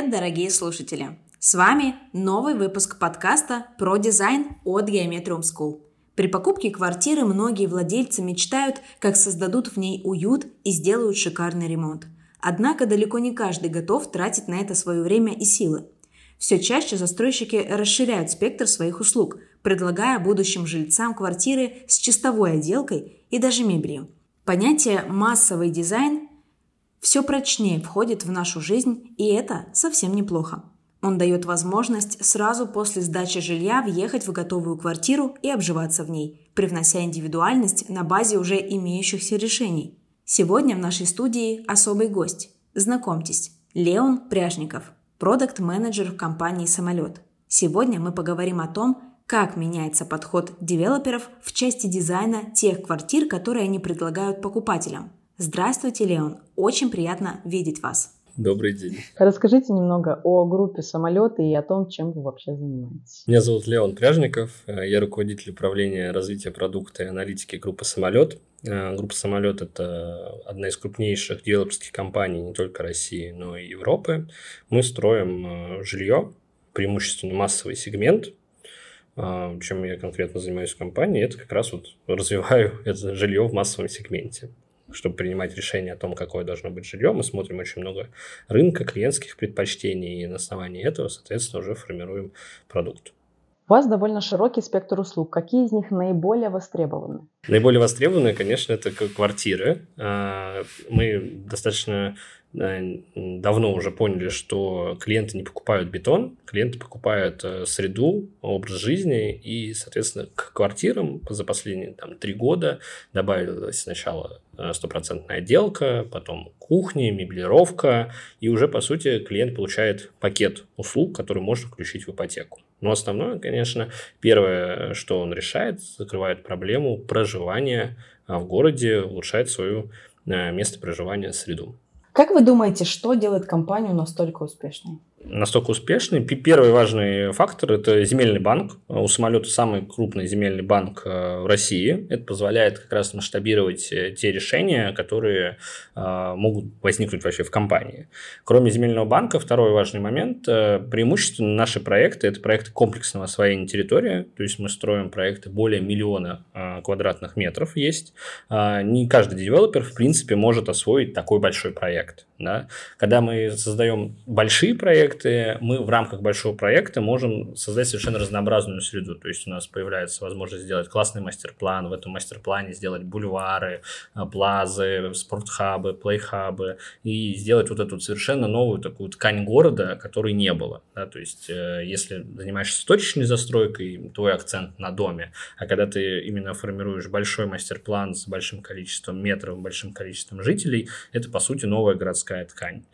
Привет, дорогие слушатели! С вами новый выпуск подкаста про дизайн от Geometrium School. При покупке квартиры многие владельцы мечтают, как создадут в ней уют и сделают шикарный ремонт. Однако далеко не каждый готов тратить на это свое время и силы. Все чаще застройщики расширяют спектр своих услуг, предлагая будущим жильцам квартиры с чистовой отделкой и даже мебелью. Понятие «массовый дизайн» все прочнее входит в нашу жизнь, и это совсем неплохо. Он дает возможность сразу после сдачи жилья въехать в готовую квартиру и обживаться в ней, привнося индивидуальность на базе уже имеющихся решений. Сегодня в нашей студии особый гость. Знакомьтесь, Леон Пряжников, продукт-менеджер в компании «Самолет». Сегодня мы поговорим о том, как меняется подход девелоперов в части дизайна тех квартир, которые они предлагают покупателям. Здравствуйте, Леон. Очень приятно видеть вас. Добрый день. Расскажите немного о группе самолеты и о том, чем вы вообще занимаетесь. Меня зовут Леон Пряжников. Я руководитель управления развития продукта и аналитики группы «Самолет». Э, группа «Самолет» – это одна из крупнейших девелоперских компаний не только России, но и Европы. Мы строим э, жилье, преимущественно массовый сегмент. Э, чем я конкретно занимаюсь в компании, это как раз вот развиваю это жилье в массовом сегменте чтобы принимать решение о том, какое должно быть жилье, мы смотрим очень много рынка, клиентских предпочтений, и на основании этого, соответственно, уже формируем продукт. У вас довольно широкий спектр услуг. Какие из них наиболее востребованы? Наиболее востребованные, конечно, это квартиры. А, мы достаточно давно уже поняли, что клиенты не покупают бетон, клиенты покупают э, среду, образ жизни, и, соответственно, к квартирам за последние там, три года добавилась сначала э, стопроцентная отделка, потом кухня, меблировка, и уже, по сути, клиент получает пакет услуг, который может включить в ипотеку. Но основное, конечно, первое, что он решает, закрывает проблему проживания а, в городе, улучшает свою э, место проживания, среду. Как вы думаете, что делает компанию настолько успешной? Настолько успешный. Первый важный фактор – это земельный банк. У самолета самый крупный земельный банк э, в России. Это позволяет как раз масштабировать э, те решения, которые э, могут возникнуть вообще в компании. Кроме земельного банка, второй важный момент – преимущественно наши проекты – это проекты комплексного освоения территории. То есть мы строим проекты более миллиона квадратных метров есть. Не каждый девелопер, в принципе, может освоить такой большой проект. Да? Когда мы создаем большие проекты, мы в рамках большого проекта можем создать совершенно разнообразную среду. То есть у нас появляется возможность сделать классный мастер-план, в этом мастер-плане сделать бульвары, а, плазы, спортхабы, плейхабы и сделать вот эту совершенно новую такую ткань города, которой не было. Да? То есть э, если занимаешься точечной застройкой, твой акцент на доме, а когда ты именно формируешь большой мастер-план с большим количеством метров, большим количеством жителей, это по сути новая городская ткань.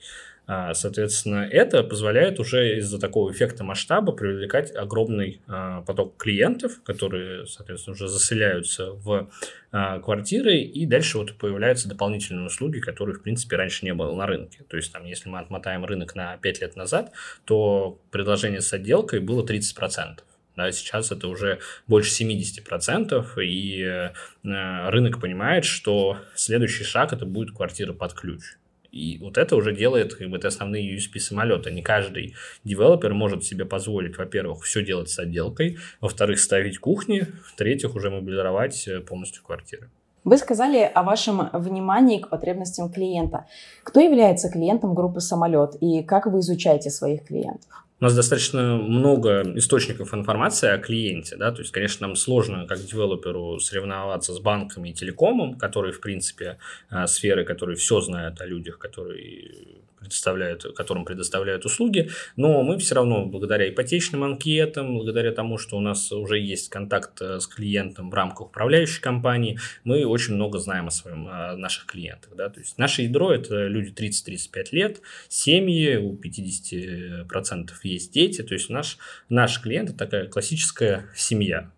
А, соответственно, это позволяет уже из-за такого эффекта масштаба привлекать огромный а, поток клиентов, которые, соответственно, уже заселяются в а, квартиры, и дальше вот появляются дополнительные услуги, которые, в принципе, раньше не было на рынке. То есть, там, если мы отмотаем рынок на 5 лет назад, то предложение с отделкой было 30%. Да, сейчас это уже больше 70%, и э, рынок понимает, что следующий шаг это будет квартира под ключ. И вот это уже делает, как бы, это основные USP самолета. Не каждый девелопер может себе позволить, во-первых, все делать с отделкой, во-вторых, ставить кухни, в-третьих, уже мобилировать э, полностью квартиры. Вы сказали о вашем внимании к потребностям клиента. Кто является клиентом группы «Самолет» и как вы изучаете своих клиентов? У нас достаточно много источников информации о клиенте, да, то есть, конечно, нам сложно как девелоперу соревноваться с банками и телекомом, которые, в принципе, э, сферы, которые все знают о людях, которые предоставляют, которым предоставляют услуги, но мы все равно благодаря ипотечным анкетам, благодаря тому, что у нас уже есть контакт э, с клиентом в рамках управляющей компании, мы очень много знаем о, своем, о наших клиентах. Да? То есть наше ядро – это люди 30-35 лет, семьи, у 50% есть дети, то есть наш, наш клиент – это такая классическая семья,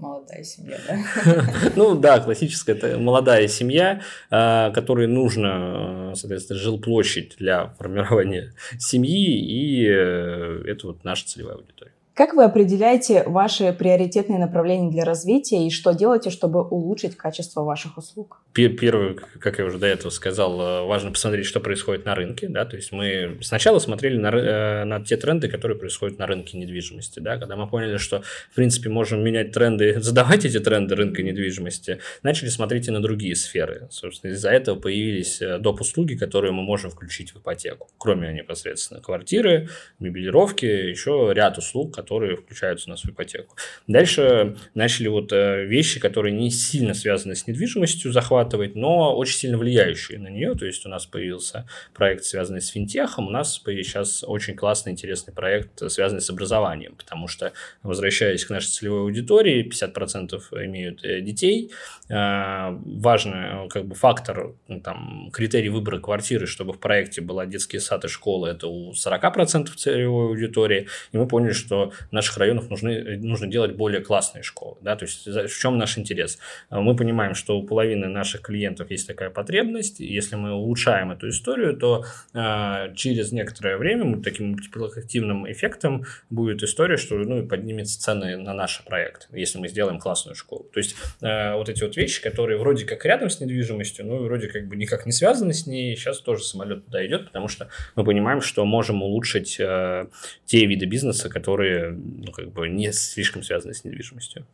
молодая семья, да? Ну да, классическая это молодая семья, а, которой нужно, соответственно, жилплощадь для формирования семьи, и э, это вот наша целевая аудитория. Как вы определяете ваши приоритетные направления для развития и что делаете, чтобы улучшить качество ваших услуг? Первое, как я уже до этого сказал, э, важно посмотреть, что происходит на рынке. Да? То есть мы сначала смотрели на, э, на те тренды, которые происходят на рынке недвижимости. Да? Когда мы поняли, что в принципе можем менять тренды, задавать эти тренды рынка недвижимости, начали смотреть и на другие сферы. Собственно, из-за этого появились э, доп. услуги, которые мы можем включить в ипотеку. Кроме непосредственно квартиры, мебелировки, еще ряд услуг, которые включаются у нас в ипотеку. Дальше начали вот вещи, которые не сильно связаны с недвижимостью, захват захватывать, но очень сильно влияющие на нее. То есть у нас появился проект, связанный с финтехом, у нас сейчас очень классный, интересный проект, связанный с образованием, потому что, возвращаясь к нашей целевой аудитории, 50% имеют э, детей. Э, важный как бы, фактор, ну, там, критерий выбора квартиры, чтобы в проекте была детский сад и школа, это у 40% целевой аудитории. И мы поняли, что наших районах нужны, нужно делать более классные школы. Да? То есть в чем наш интерес? Мы понимаем, что у половины наших клиентов есть такая потребность. Если мы улучшаем эту историю, то э, через некоторое время таким мультипликативным эффектом будет история, что ну, поднимется цены на наш проект, если мы сделаем классную школу. То есть э, вот эти вот вещи, которые вроде как рядом с недвижимостью, но вроде как бы никак не связаны с ней, сейчас тоже самолет туда идет, потому что мы понимаем, что можем улучшить э, те виды бизнеса, которые ну, как бы не слишком связаны с недвижимостью.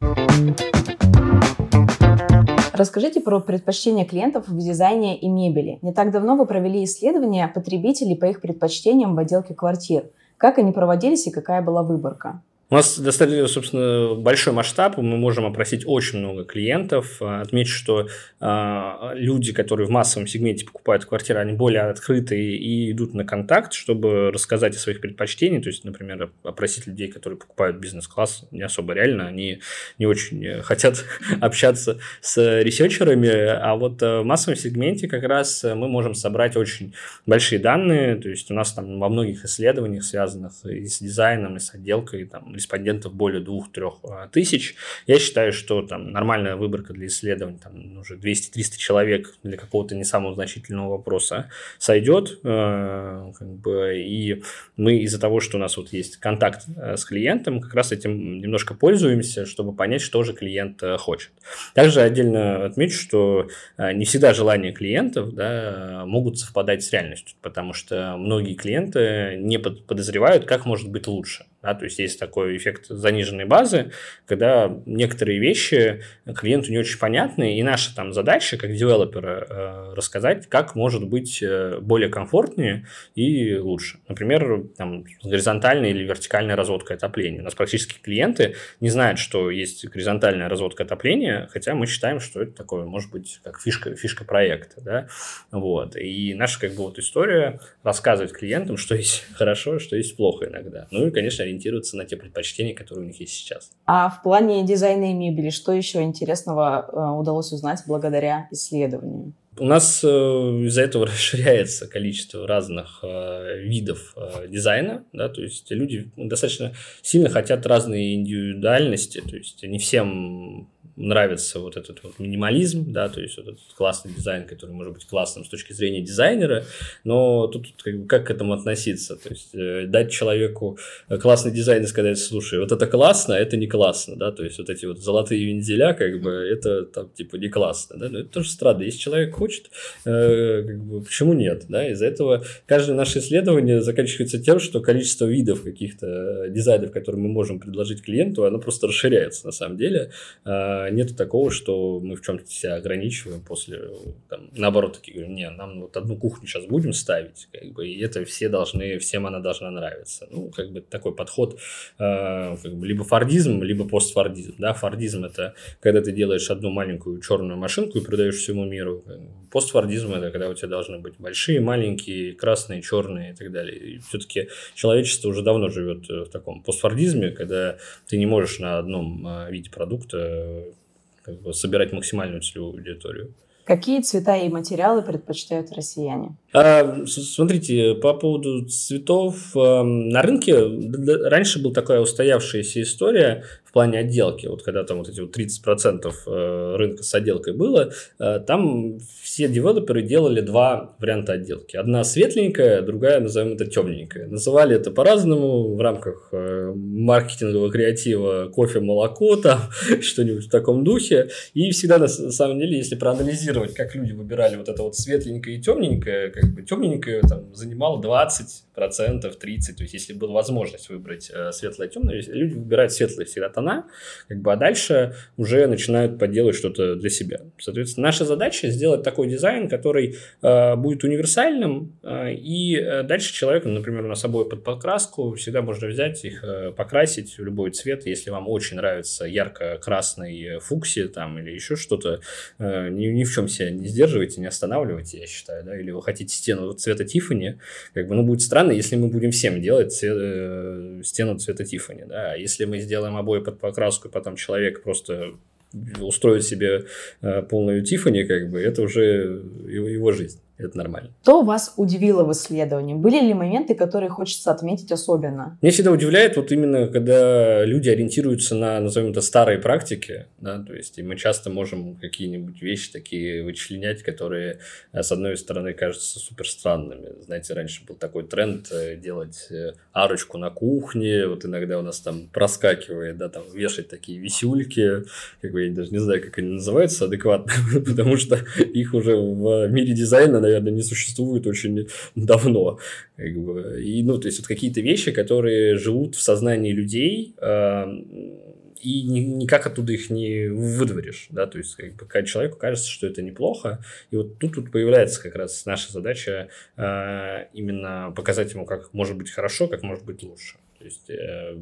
Расскажите про предпочтения клиентов в дизайне и мебели. Не так давно вы провели исследование потребителей по их предпочтениям в отделке квартир. Как они проводились и какая была выборка? У нас достаточно, собственно, большой масштаб, мы можем опросить очень много клиентов. Отмечу, что э, люди, которые в массовом сегменте покупают квартиры, они более открытые и идут на контакт, чтобы рассказать о своих предпочтениях. То есть, например, опросить людей, которые покупают бизнес-класс, не особо реально, они не очень хотят общаться с ресерчерами, а вот в массовом сегменте как раз мы можем собрать очень большие данные, то есть у нас там во многих исследованиях, связанных и с дизайном, и с отделкой, там, респондентов более 2-3 а, тысяч. Я считаю, что там нормальная выборка для исследований, там уже 200-300 человек для какого-то не самого значительного вопроса сойдет. Э, как бы, и мы из-за того, что у нас вот есть контакт э, с клиентом, как раз этим немножко пользуемся, чтобы понять, что же клиент э, хочет. Также отдельно отмечу, что не всегда желания клиентов да, могут совпадать с реальностью, потому что многие клиенты не подозревают, как может быть лучше. Да, то есть есть такой эффект заниженной базы, когда некоторые вещи клиенту не очень понятны, и наша там задача как девелопера э, рассказать, как может быть э, более комфортнее и лучше. Например, там, горизонтальная или вертикальная разводка отопления. У нас практически клиенты не знают, что есть горизонтальная разводка отопления, хотя мы считаем, что это такое, может быть, как фишка, фишка проекта. Да? Вот. И наша как бы вот история рассказывать клиентам, что есть хорошо, что есть плохо иногда. Ну и, конечно, ориентироваться на те предпочтения, которые у них есть сейчас. А в плане дизайна и мебели, что еще интересного э, удалось узнать благодаря исследованию? У нас э, из-за этого расширяется количество разных э, видов дизайна, да, то есть люди достаточно сильно хотят разные индивидуальности, то есть не всем нравится вот этот вот минимализм, да, то есть вот этот классный дизайн, который может быть классным с точки зрения дизайнера, но тут как, бы, как к этому относиться, то есть э, дать человеку классный дизайн и сказать, слушай, вот это классно, а это не классно, да, то есть вот эти вот золотые вензеля, как бы, это там типа не классно, да, но это тоже странно, если человек хочет, э, как бы, почему нет, да, из-за этого каждое наше исследование заканчивается тем, что количество видов каких-то дизайнов, которые мы можем предложить клиенту, оно просто расширяется на самом деле, а, нет такого, что мы в чем-то себя ограничиваем после, там, наоборот, такие говорим, не, нам вот одну кухню сейчас будем ставить, как бы, и это все должны, всем она должна нравиться. Ну, как бы такой подход, э, как бы, либо фордизм, либо постфордизм, да, фордизм это когда ты делаешь одну маленькую черную машинку и продаешь всему миру, постфордизм это когда у тебя должны быть большие, маленькие, красные, черные и так далее. Все-таки человечество уже давно живет в таком постфордизме, когда ты не можешь на одном э, виде продукта как бы собирать максимальную целевую аудиторию. Какие цвета и материалы предпочитают россияне? А, смотрите, по поводу цветов. На рынке раньше была такая устоявшаяся история в плане отделки. Вот когда там вот эти вот 30% э, рынка с отделкой было, э, там все девелоперы делали два варианта отделки. Одна светленькая, другая, назовем это темненькая. Называли это по-разному в рамках э, маркетингового креатива кофе, молоко, там что-нибудь в таком духе. И всегда, на самом деле, если проанализировать, как люди выбирали вот это вот светленькое и темненькое, как бы темненькое там занимало 20 процентов, 30, то есть если была возможность выбрать э, светлое темное, люди выбирают светлые всегда тона, как бы, а дальше уже начинают подделать что-то для себя. Соответственно, наша задача сделать такой дизайн, который э, будет универсальным, э, и э, дальше человек, например, на собой под покраску, всегда можно взять их, э, покрасить в любой цвет, если вам очень нравится ярко-красный фукси там или еще что-то, э, ни, ни в чем себя не сдерживайте, не останавливайте, я считаю, да, или вы хотите стену цвета Тиффани, как бы, ну, будет странно, если мы будем всем делать цвет, э, стену цвета Тиффани, да, если мы сделаем обои под покраску, потом человек просто устроит себе э, полную Тиффани, как бы, это уже его, его жизнь. Это нормально. Что вас удивило в исследовании? Были ли моменты, которые хочется отметить особенно? Меня всегда удивляет вот именно, когда люди ориентируются на, назовем это, старые практики, да, то есть и мы часто можем какие-нибудь вещи такие вычленять, которые, э, с одной стороны, кажутся супер странными. Знаете, раньше был такой тренд э, делать э, арочку на кухне, вот иногда у нас там проскакивает, да, там вешать такие висюльки, как бы я даже не знаю, как они называются адекватно, потому что их уже в мире дизайна наверное, не существует очень давно. Как бы. И, ну, то есть, вот какие-то вещи, которые живут в сознании людей, э, и ни, никак оттуда их не выдворишь, да, то есть как бы, человеку кажется, что это неплохо, и вот тут, тут появляется как раз наша задача э, именно показать ему, как может быть хорошо, как может быть лучше. То есть э,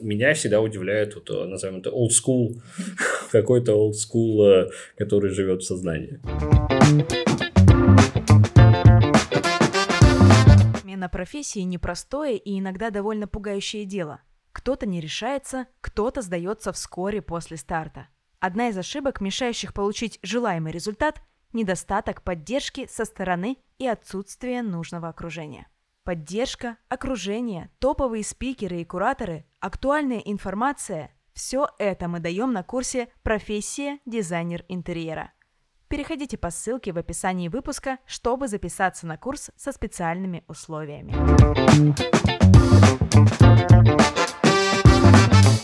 меня всегда удивляет, вот, назовем это old school, какой-то old school, э, который живет в сознании. Смена профессии непростое и иногда довольно пугающее дело. Кто-то не решается, кто-то сдается вскоре после старта. Одна из ошибок, мешающих получить желаемый результат – недостаток поддержки со стороны и отсутствие нужного окружения. Поддержка, окружение, топовые спикеры и кураторы, актуальная информация – все это мы даем на курсе «Профессия дизайнер интерьера». Переходите по ссылке в описании выпуска, чтобы записаться на курс со специальными условиями.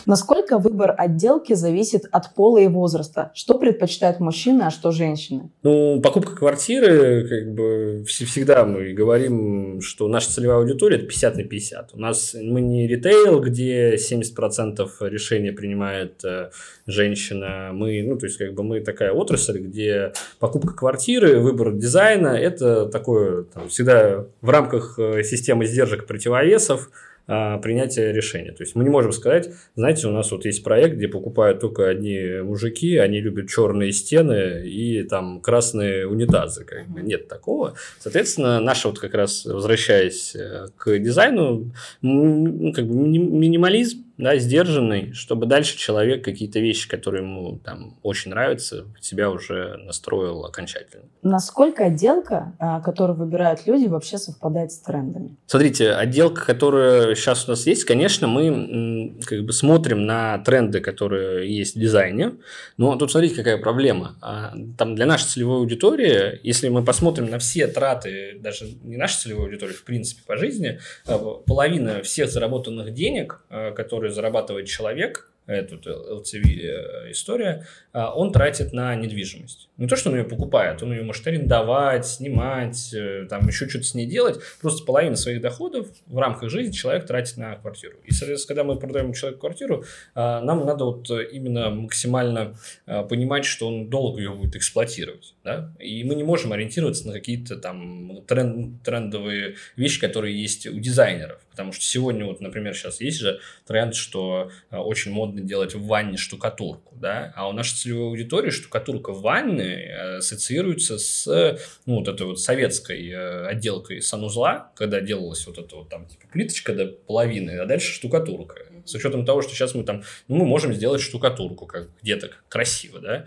Насколько выбор отделки зависит от пола и возраста? Что предпочитают мужчины, а что женщины? Ну, покупка квартиры, как бы всегда мы говорим, что наша целевая аудитория это 50 на 50. У нас мы не ритейл, где 70% решения принимает э, женщина. Мы, ну, то есть, как бы мы такая отрасль, где покупка квартиры, выбор дизайна это такое там, всегда в рамках э, системы сдержек противовесов а, принятия решения. То есть мы не можем сказать, знаете, у нас вот есть проект, где покупают только одни мужики, они любят черные стены и там красные унитазы. Как бы. Нет такого. Соответственно, наша вот как раз, возвращаясь э, к дизайну, ну, как бы минимализм да, сдержанный, чтобы дальше человек какие-то вещи, которые ему там очень нравятся, себя уже настроил окончательно. Насколько отделка, а, которую выбирают люди, вообще совпадает с трендами? Смотрите, отделка, которая сейчас у нас есть, конечно, мы как бы смотрим на тренды, которые есть в дизайне, но тут смотрите, какая проблема. А, там для нашей целевой аудитории, если мы посмотрим на все траты, даже не нашей целевой аудитории, в принципе, по жизни, а, половина всех заработанных денег, которые которую зарабатывает человек, эту LTV э, история, а, он тратит на недвижимость. Не то, что он ее покупает, он ее может арендовать, снимать, э, там еще что-то с ней делать. Просто половину своих доходов в рамках жизни человек тратит на квартиру. И, соответственно, когда мы продаем человеку квартиру, а, нам надо вот именно максимально а, понимать, что он долго ее будет эксплуатировать. Да? И мы не можем ориентироваться на какие-то там тренд, трендовые вещи, которые есть у дизайнеров. Потому что сегодня, вот, например, сейчас есть же тренд, что очень модно делать в ванне штукатурку, да, а у нашей целевой аудитории штукатурка в ванне э, ассоциируется с, ну, вот этой вот советской э, отделкой санузла, когда делалась вот эта вот там типа плиточка до половины, а дальше штукатурка. С учетом того, что сейчас мы там, ну, мы можем сделать штукатурку как где-то красиво, да,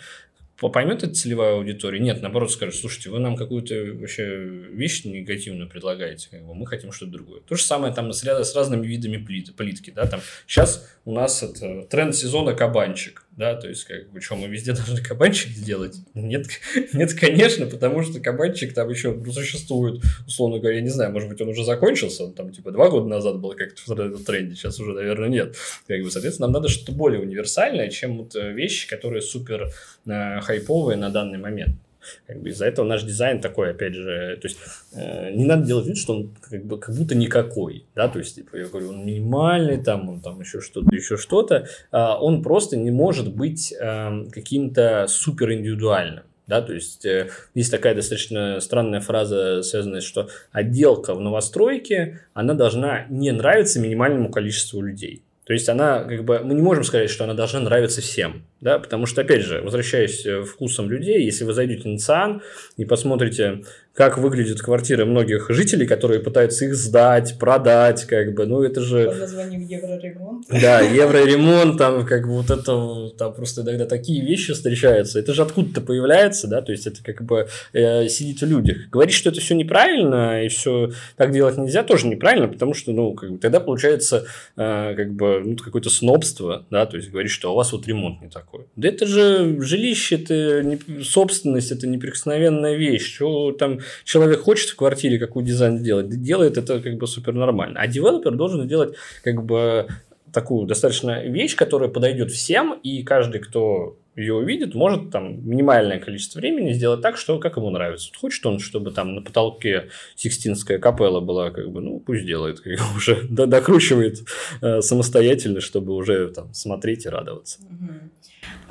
поймет эта целевая аудитория? Нет, наоборот скажет, слушайте, вы нам какую-то вообще вещь негативную предлагаете, как бы, мы хотим что-то другое. То же самое там с, с разными видами плит, плитки, да, там сейчас у нас это тренд сезона кабанчик, да, то есть, как бы, что, мы везде должны кабанчик сделать? Нет, нет, конечно, потому что кабанчик там еще существует, условно говоря, я не знаю, может быть, он уже закончился, он там, типа, два года назад был как-то в тренде, сейчас уже, наверное, нет. Как бы, соответственно, нам надо что-то более универсальное, чем вот э, вещи, которые супер э, хайповые на данный момент. Как бы из-за этого наш дизайн такой, опять же, то есть э, не надо делать вид, что он как, бы, как будто никакой, да, то есть, типа, я говорю, он минимальный, там, он там еще что-то, еще что-то, э, он просто не может быть э, каким-то супер индивидуальным. Да, то есть э, есть такая достаточно странная фраза, связанная, что отделка в новостройке, она должна не нравиться минимальному количеству людей. То есть она, как бы, мы не можем сказать, что она должна нравиться всем, да, потому что, опять же, возвращаясь э, вкусом людей, если вы зайдете на ЦИАН и посмотрите как выглядят квартиры многих жителей, которые пытаются их сдать, продать, как бы, ну это же... Под названием евроремонт. Да, евроремонт, там как бы вот это, там просто иногда такие вещи встречаются, это же откуда-то появляется, да, то есть это как бы э, сидит в людях. Говорить, что это все неправильно и все так делать нельзя, тоже неправильно, потому что, ну, как бы тогда получается э, как бы ну, какое-то снобство, да, то есть говорить, что у вас вот ремонт не такой. Да это же жилище, это не собственность, это неприкосновенная вещь, что там человек хочет в квартире какой дизайн сделать, делает это как бы супер нормально. А девелопер должен сделать как бы такую достаточно вещь, которая подойдет всем, и каждый, кто ее увидит, может там минимальное количество времени сделать так, что как ему нравится. Хочет он, чтобы там на потолке Сикстинская капелла была, как бы, ну, пусть делает, как бы уже докручивает э, самостоятельно, чтобы уже там смотреть и радоваться.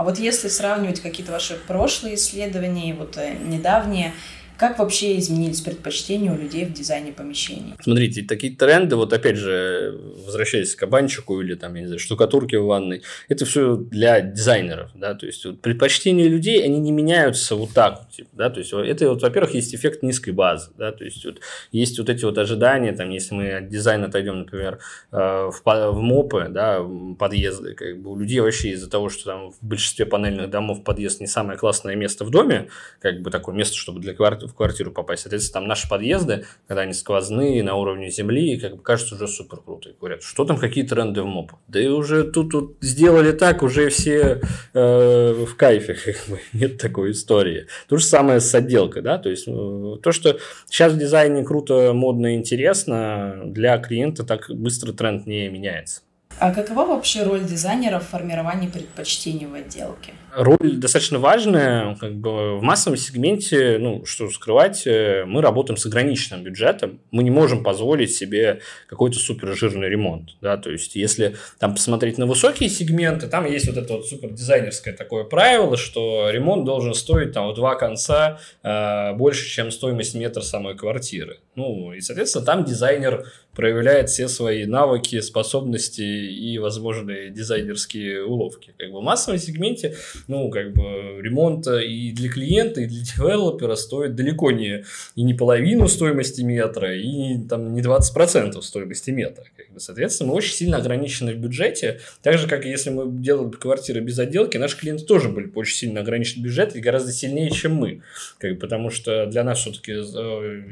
А вот если сравнивать какие-то ваши прошлые исследования, вот э, недавние, как вообще изменились предпочтения у людей в дизайне помещений? Смотрите, такие тренды, вот опять же, возвращаясь к кабанчику или там, я не знаю, штукатурке в ванной, это все для дизайнеров, да, то есть вот, предпочтения людей, они не меняются вот так вот, типа, да, то есть это вот, во-первых, есть эффект низкой базы, да, то есть вот есть вот эти вот ожидания, там, если мы от дизайна отойдем, например, э, в, в МОПы, да, подъезды, как бы у людей вообще из-за того, что там в большинстве панельных домов подъезд не самое классное место в доме, как бы такое место, чтобы для квартиры в квартиру попасть. Соответственно, там наши подъезды, когда они сквозные, на уровне земли, как бы кажется уже супер круто. И говорят, что там какие тренды в МОП? Да и уже тут, тут сделали так, уже все э, в кайфе. Нет такой истории. То же самое с отделкой, да, то есть э, то, что сейчас в дизайне круто, модно и интересно, для клиента так быстро тренд не меняется. А какова вообще роль дизайнера в формировании предпочтений в отделке? Роль достаточно важная. Как бы в массовом сегменте, ну, что скрывать, э, мы работаем с ограниченным бюджетом. Мы не можем позволить себе какой-то супер жирный ремонт. Да? То есть, если там посмотреть на высокие сегменты, там есть вот это вот супер дизайнерское такое правило, что ремонт должен стоить там в два конца э, больше, чем стоимость метра самой квартиры. Ну, и, соответственно, там дизайнер проявляет все свои навыки, способности и возможные дизайнерские уловки. Как бы в массовом сегменте, ну, как бы ремонт и для клиента, и для девелопера стоит далеко не и не половину стоимости метра, и там не 20% стоимости метра. Как бы, соответственно, мы очень сильно ограничены в бюджете. Так же, как и если мы делали квартиры без отделки, наши клиенты тоже были очень сильно ограничены в бюджете и гораздо сильнее, чем мы. Как бы, потому что для нас все-таки э,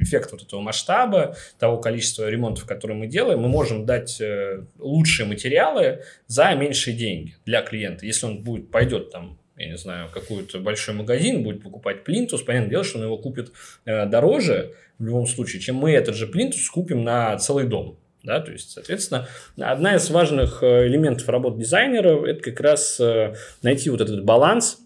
эффект вот этого масштаба, того количества ремонтов, которые мы делаем, мы можем дать э, лучшие материалы за меньшие деньги для клиента. Если он будет, пойдет там я не знаю, какой-то большой магазин, будет покупать плинтус, понятное дело, что он его купит э, дороже в любом случае, чем мы этот же плинтус купим на целый дом. Да, то есть, соответственно, одна из важных э, элементов работы дизайнера – это как раз найти вот этот баланс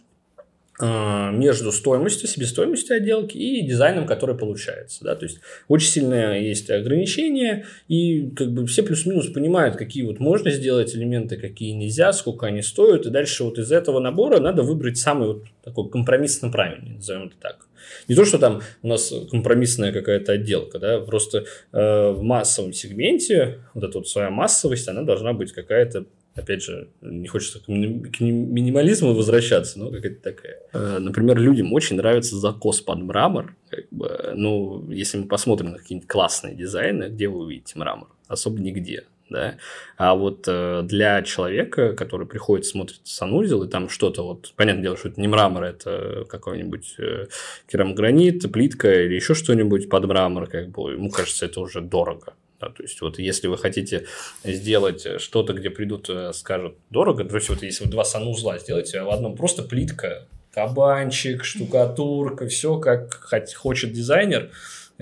между стоимостью, себестоимостью отделки и дизайном, который получается. Да? То есть очень сильное есть ограничения, и как бы все плюс-минус понимают, какие вот можно сделать элементы, какие нельзя, сколько они стоят. И дальше вот из этого набора надо выбрать самый вот такой компромиссно правильный, назовем это так. Не то, что там у нас компромиссная какая-то отделка, да, просто э, в массовом сегменте вот эта вот своя массовость, она должна быть какая-то опять же, не хочется к минимализму возвращаться, но какая-то такая. Э, например, людям очень нравится закос под мрамор. Как бы, ну, если мы посмотрим на какие-нибудь классные дизайны, где вы увидите мрамор? Особо нигде. да, а вот э, для человека, который приходит, смотрит санузел, и там что-то вот, понятное дело, что это не мрамор, это какой-нибудь э, керамогранит, плитка или еще что-нибудь под мрамор, как бы, ему кажется, это уже дорого, да, то есть, вот если вы хотите сделать что-то, где придут, э, скажут дорого, то есть, вот если вы два санузла сделаете, а в одном просто плитка, кабанчик, штукатурка, все как хочет дизайнер,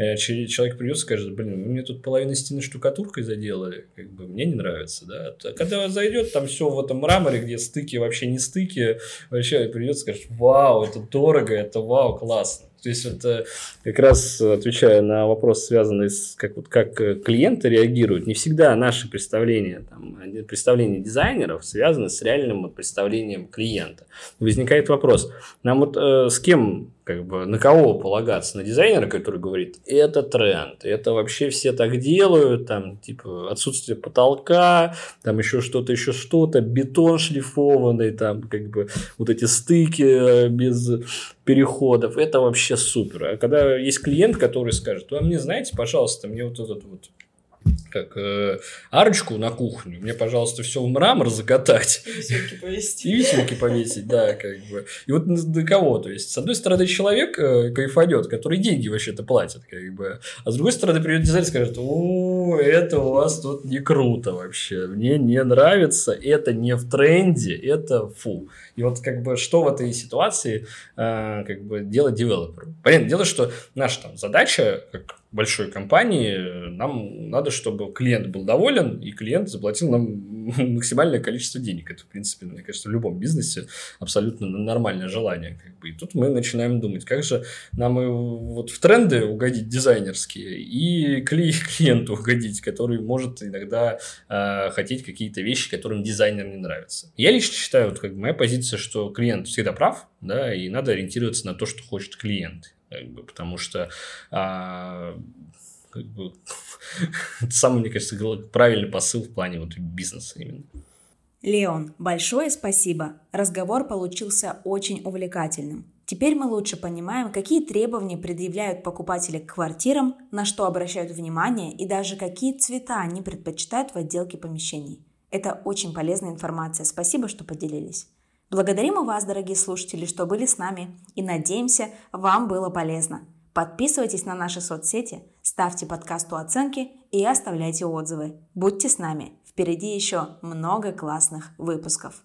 Э, человек придет и скажет, блин, вы мне тут половину стены штукатуркой заделали, как бы мне не нравится, да. Когда зайдет, там все в этом мраморе, где стыки вообще не стыки, вообще придет и скажет, вау, это дорого, это вау, классно. То есть, это как раз отвечая на вопрос, связанный с как, вот, как клиенты реагируют, не всегда наши представления, там, представления дизайнеров связаны с реальным представлением клиента. Возникает вопрос, нам вот э, с кем как бы на кого полагаться? На дизайнера, который говорит, это тренд, это вообще все так делают, там, типа, отсутствие потолка, там еще что-то, еще что-то, бетон шлифованный, там, как бы, вот эти стыки э, без переходов, это вообще супер. А когда есть клиент, который скажет, а мне, знаете, пожалуйста, мне вот этот вот как э, арочку на кухню, мне, пожалуйста, все в мрамор закатать. И висюльки повесить. И висюльки повесить, да, как бы. И вот до кого? То есть, с одной стороны, человек э, кайфанет, который деньги вообще-то платит, как бы. А с другой стороны, придет дизайнер и скажет, о, это у вас тут не круто вообще, мне не нравится, это не в тренде, это фу. И вот как бы что в этой ситуации э, как бы делать девелоперу? Понятное дело, что наша там задача, как большой компании, нам надо, чтобы клиент был доволен, и клиент заплатил нам максимальное количество денег. Это, в принципе, мне кажется, в любом бизнесе абсолютно нормальное желание. Как бы. И тут мы начинаем думать, как же нам и вот в тренды угодить дизайнерские, и клиенту угодить, который может иногда э, хотеть какие-то вещи, которым дизайнер не нравится. Я лично считаю, вот как бы моя позиция, что клиент всегда прав, да, и надо ориентироваться на то, что хочет клиент как бы, потому что а, как бы, самый, мне кажется, правильный посыл в плане вот бизнеса именно. Леон, большое спасибо. Разговор получился очень увлекательным. Теперь мы лучше понимаем, какие требования предъявляют покупатели к квартирам, на что обращают внимание и даже какие цвета они предпочитают в отделке помещений. Это очень полезная информация. Спасибо, что поделились. Благодарим и вас, дорогие слушатели, что были с нами и надеемся, вам было полезно. Подписывайтесь на наши соцсети, ставьте подкасту оценки и оставляйте отзывы. Будьте с нами, впереди еще много классных выпусков.